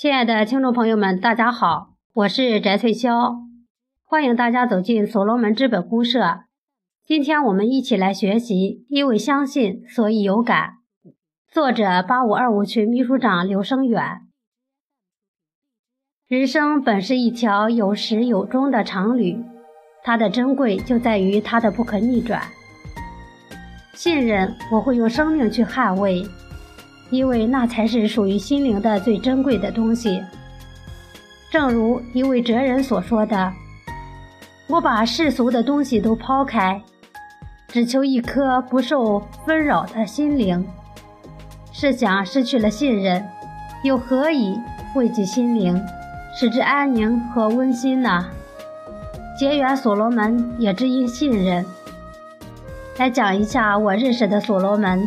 亲爱的听众朋友们，大家好，我是翟翠霄，欢迎大家走进所罗门资本公社。今天我们一起来学习，因为相信，所以有感。作者：八五二五群秘书长刘生远。人生本是一条有始有终的长旅，它的珍贵就在于它的不可逆转。信任，我会用生命去捍卫。因为那才是属于心灵的最珍贵的东西。正如一位哲人所说的：“我把世俗的东西都抛开，只求一颗不受纷扰的心灵。试想失去了信任，又何以慰藉心灵，使之安宁和温馨呢？”结缘所罗门也只因信任。来讲一下我认识的所罗门。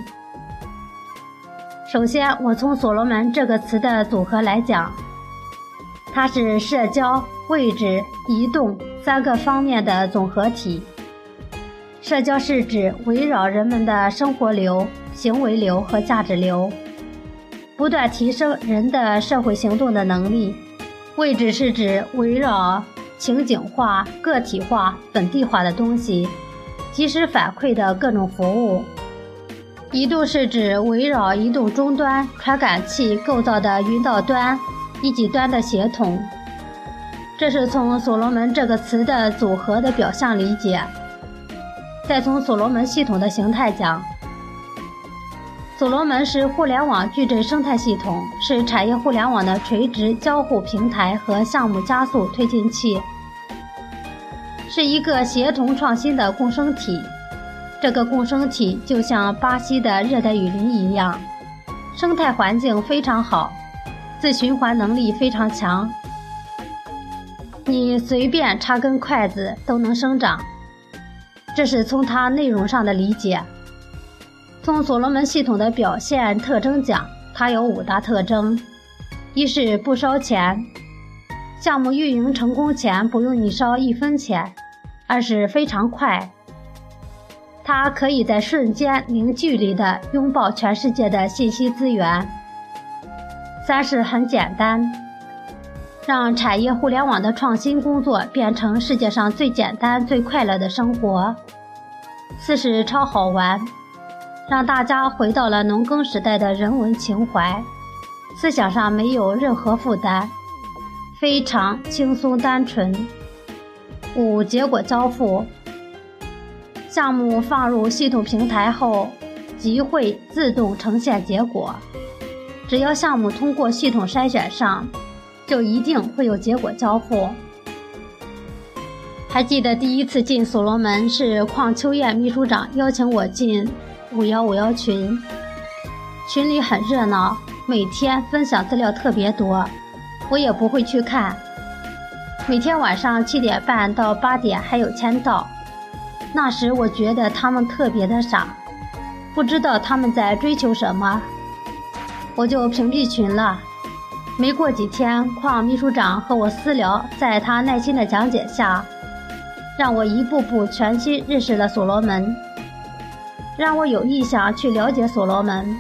首先，我从“所罗门”这个词的组合来讲，它是社交、位置、移动三个方面的总合体。社交是指围绕人们的生活流、行为流和价值流，不断提升人的社会行动的能力；位置是指围绕情景化、个体化、本地化的东西，及时反馈的各种服务。移动是指围绕移动终端传感器构造的云道端以及端的协同。这是从所罗门这个词的组合的表象理解。再从所罗门系统的形态讲，所罗门是互联网矩阵生态系统，是产业互联网的垂直交互平台和项目加速推进器，是一个协同创新的共生体。这个共生体就像巴西的热带雨林一样，生态环境非常好，自循环能力非常强，你随便插根筷子都能生长。这是从它内容上的理解。从所罗门系统的表现特征讲，它有五大特征：一是不烧钱，项目运营成功前不用你烧一分钱；二是非常快。它可以在瞬间零距离地拥抱全世界的信息资源。三是很简单，让产业互联网的创新工作变成世界上最简单、最快乐的生活。四是超好玩，让大家回到了农耕时代的人文情怀，思想上没有任何负担，非常轻松单纯。五结果交付。项目放入系统平台后，即会自动呈现结果。只要项目通过系统筛选上，就一定会有结果交付。还记得第一次进所罗门是邝秋燕秘书长邀请我进五幺五幺群，群里很热闹，每天分享资料特别多，我也不会去看。每天晚上七点半到八点还有签到。那时我觉得他们特别的傻，不知道他们在追求什么，我就屏蔽群了。没过几天，邝秘书长和我私聊，在他耐心的讲解下，让我一步步全新认识了所罗门，让我有意向去了解所罗门。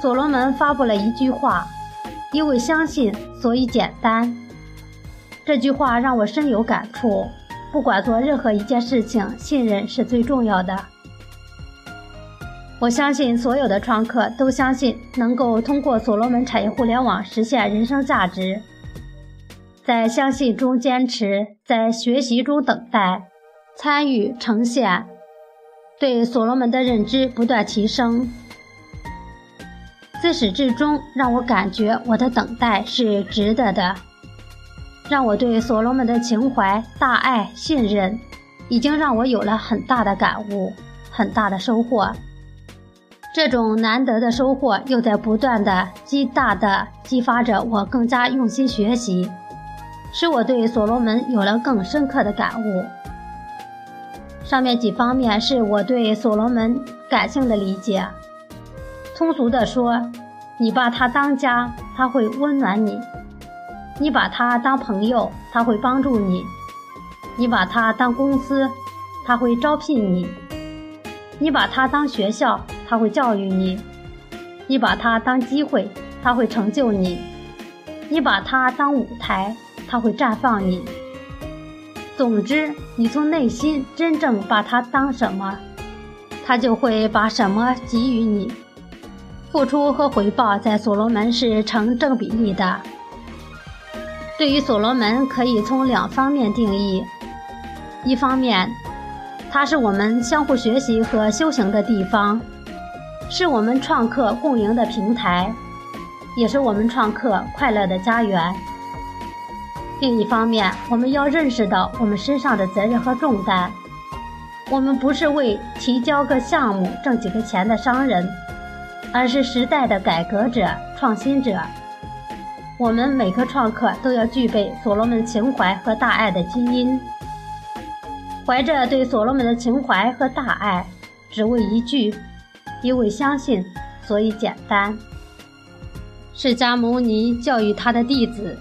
所罗门发布了一句话：“因为相信，所以简单。”这句话让我深有感触。不管做任何一件事情，信任是最重要的。我相信所有的创客都相信能够通过所罗门产业互联网实现人生价值。在相信中坚持，在学习中等待，参与呈现，对所罗门的认知不断提升。自始至终，让我感觉我的等待是值得的。让我对所罗门的情怀、大爱、信任，已经让我有了很大的感悟，很大的收获。这种难得的收获，又在不断的激大的激发着我更加用心学习，使我对所罗门有了更深刻的感悟。上面几方面是我对所罗门感性的理解。通俗的说，你把他当家，他会温暖你。你把他当朋友，他会帮助你；你把他当公司，他会招聘你；你把他当学校，他会教育你；你把他当机会，他会成就你；你把它当舞台，它会绽放你。总之，你从内心真正把它当什么，它就会把什么给予你。付出和回报在所罗门是成正比例的。对于所罗门，可以从两方面定义：一方面，它是我们相互学习和修行的地方，是我们创客共赢的平台。也是我们创客快乐的家园。另一方面，我们要认识到我们身上的责任和重担。我们不是为提交个项目挣几个钱的商人，而是时代的改革者、创新者。我们每个创客都要具备所罗门情怀和大爱的基因，怀着对所罗门的情怀和大爱，只为一句：因为相信，所以简单。释迦牟尼教育他的弟子：“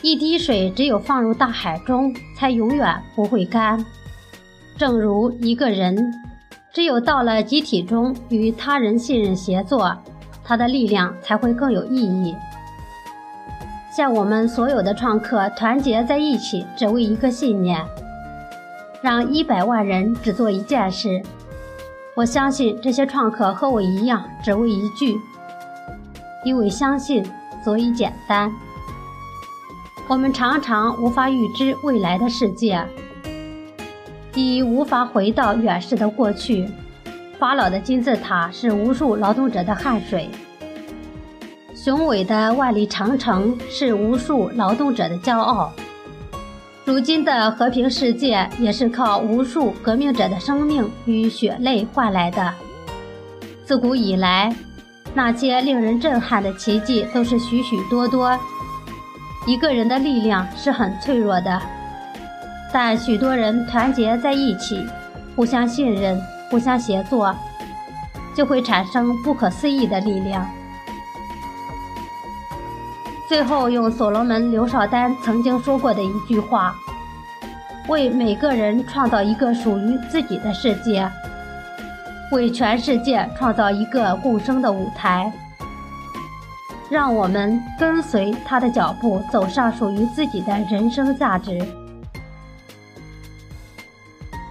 一滴水只有放入大海中，才永远不会干。正如一个人，只有到了集体中与他人信任协作，他的力量才会更有意义。像我们所有的创客团结在一起，只为一个信念，让一百万人只做一件事。我相信这些创客和我一样，只为一句。”因为相信，所以简单。我们常常无法预知未来的世界，已无法回到远世的过去。法老的金字塔是无数劳动者的汗水，雄伟的万里长城是无数劳动者的骄傲。如今的和平世界也是靠无数革命者的生命与血泪换来的。自古以来。那些令人震撼的奇迹都是许许多多。一个人的力量是很脆弱的，但许多人团结在一起，互相信任、互相协作，就会产生不可思议的力量。最后，用所罗门刘少丹曾经说过的一句话：“为每个人创造一个属于自己的世界。”为全世界创造一个共生的舞台，让我们跟随他的脚步，走上属于自己的人生价值。